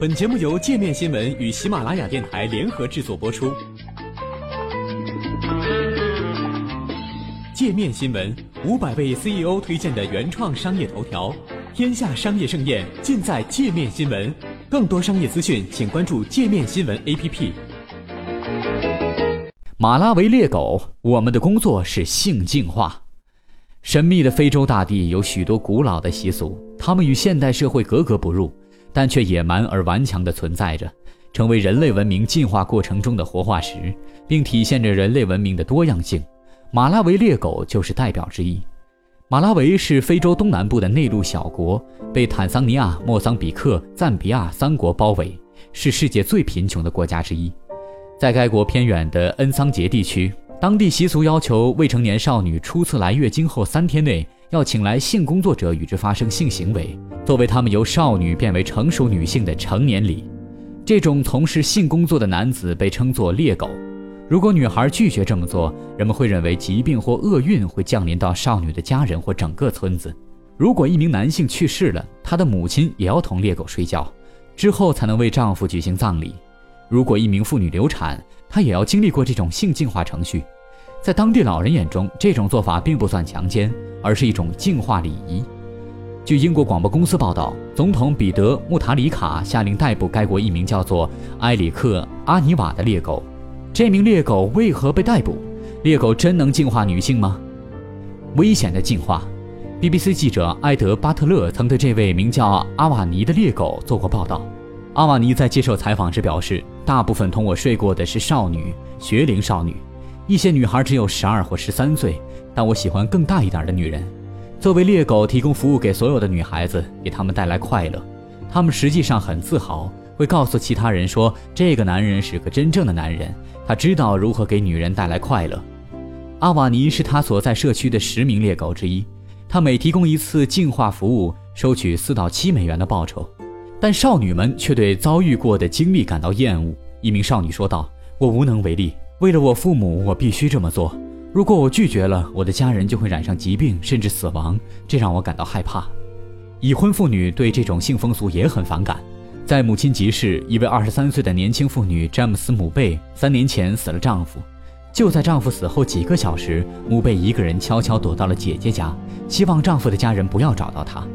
本节目由界面新闻与喜马拉雅电台联合制作播出。界面新闻五百位 CEO 推荐的原创商业头条，天下商业盛宴尽在界面新闻。更多商业资讯，请关注界面新闻 APP。马拉维猎狗，我们的工作是性进化。神秘的非洲大地有许多古老的习俗，它们与现代社会格格不入。但却野蛮而顽强地存在着，成为人类文明进化过程中的活化石，并体现着人类文明的多样性。马拉维猎狗就是代表之一。马拉维是非洲东南部的内陆小国，被坦桑尼亚、莫桑比克、赞比亚三国包围，是世界最贫穷的国家之一。在该国偏远的恩桑杰地区，当地习俗要求未成年少女初次来月经后三天内。要请来性工作者与之发生性行为，作为他们由少女变为成熟女性的成年礼。这种从事性工作的男子被称作猎狗。如果女孩拒绝这么做，人们会认为疾病或厄运会降临到少女的家人或整个村子。如果一名男性去世了，他的母亲也要同猎狗睡觉，之后才能为丈夫举行葬礼。如果一名妇女流产，他也要经历过这种性进化程序。在当地老人眼中，这种做法并不算强奸。而是一种净化礼仪。据英国广播公司报道，总统彼得·穆塔里卡下令逮捕该国一名叫做埃里克·阿尼瓦的猎狗。这名猎狗为何被逮捕？猎狗真能净化女性吗？危险的进化。BBC 记者埃德·巴特勒曾对这位名叫阿瓦尼的猎狗做过报道。阿瓦尼在接受采访时表示：“大部分同我睡过的是少女，学龄少女，一些女孩只有十二或十三岁。”但我喜欢更大一点的女人。作为猎狗，提供服务给所有的女孩子，给她们带来快乐。他们实际上很自豪，会告诉其他人说：“这个男人是个真正的男人，他知道如何给女人带来快乐。”阿瓦尼是他所在社区的十名猎狗之一。他每提供一次净化服务，收取四到七美元的报酬。但少女们却对遭遇过的经历感到厌恶。一名少女说道：“我无能为力，为了我父母，我必须这么做。”如果我拒绝了，我的家人就会染上疾病，甚至死亡，这让我感到害怕。已婚妇女对这种性风俗也很反感。在母亲集市，一位二十三岁的年轻妇女詹姆斯·姆贝三年前死了丈夫。就在丈夫死后几个小时，姆贝一个人悄悄躲到了姐姐家，希望丈夫的家人不要找到她。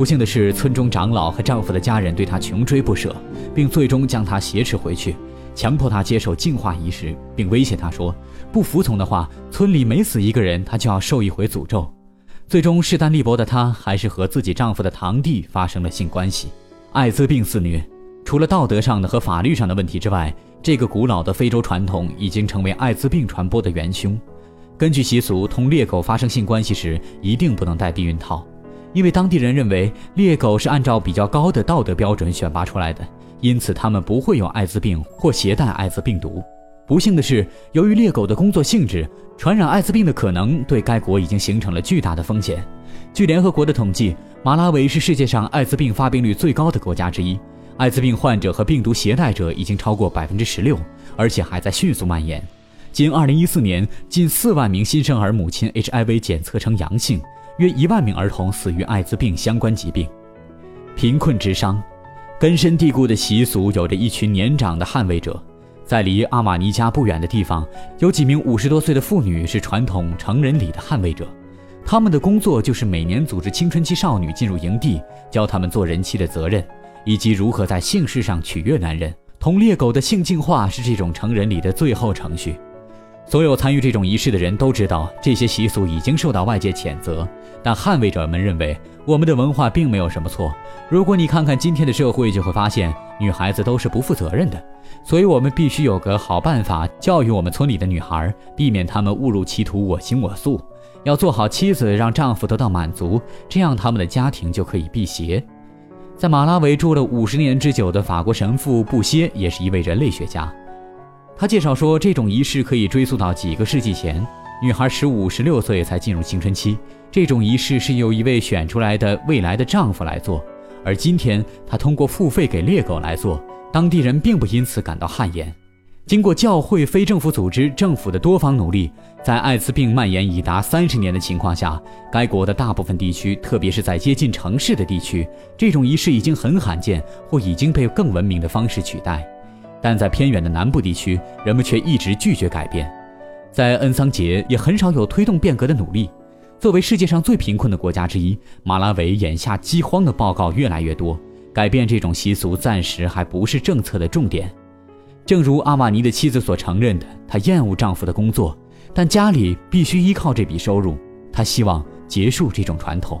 不幸的是，村中长老和丈夫的家人对她穷追不舍，并最终将她挟持回去。强迫她接受净化仪式，并威胁她说：“不服从的话，村里每死一个人，她就要受一回诅咒。”最终势单力薄的她，还是和自己丈夫的堂弟发生了性关系。艾滋病肆虐，除了道德上的和法律上的问题之外，这个古老的非洲传统已经成为艾滋病传播的元凶。根据习俗，同猎狗发生性关系时一定不能戴避孕套，因为当地人认为猎狗是按照比较高的道德标准选拔出来的。因此，他们不会有艾滋病或携带艾滋病毒。不幸的是，由于猎狗的工作性质，传染艾滋病的可能对该国已经形成了巨大的风险。据联合国的统计，马拉维是世界上艾滋病发病率最高的国家之一，艾滋病患者和病毒携带者已经超过百分之十六，而且还在迅速蔓延。仅2014年，近4万名新生儿母亲 HIV 检测呈阳性，约1万名儿童死于艾滋病相关疾病。贫困之殇。根深蒂固的习俗有着一群年长的捍卫者，在离阿玛尼家不远的地方，有几名五十多岁的妇女是传统成人礼的捍卫者。他们的工作就是每年组织青春期少女进入营地，教他们做人妻的责任，以及如何在性事上取悦男人。同猎狗的性进化是这种成人礼的最后程序。所有参与这种仪式的人都知道，这些习俗已经受到外界谴责，但捍卫者们认为。我们的文化并没有什么错。如果你看看今天的社会，就会发现女孩子都是不负责任的。所以，我们必须有个好办法教育我们村里的女孩，避免她们误入歧途、我行我素。要做好妻子，让丈夫得到满足，这样他们的家庭就可以辟邪。在马拉维住了五十年之久的法国神父布歇也是一位人类学家。他介绍说，这种仪式可以追溯到几个世纪前，女孩十五、十六岁才进入青春期。这种仪式是由一位选出来的未来的丈夫来做，而今天他通过付费给猎狗来做，当地人并不因此感到汗颜。经过教会、非政府组织、政府的多方努力，在艾滋病蔓延已达三十年的情况下，该国的大部分地区，特别是在接近城市的地区，这种仪式已经很罕见，或已经被更文明的方式取代。但在偏远的南部地区，人们却一直拒绝改变。在恩桑杰也很少有推动变革的努力。作为世界上最贫困的国家之一，马拉维眼下饥荒的报告越来越多。改变这种习俗暂时还不是政策的重点。正如阿瓦尼的妻子所承认的，她厌恶丈夫的工作，但家里必须依靠这笔收入。她希望结束这种传统。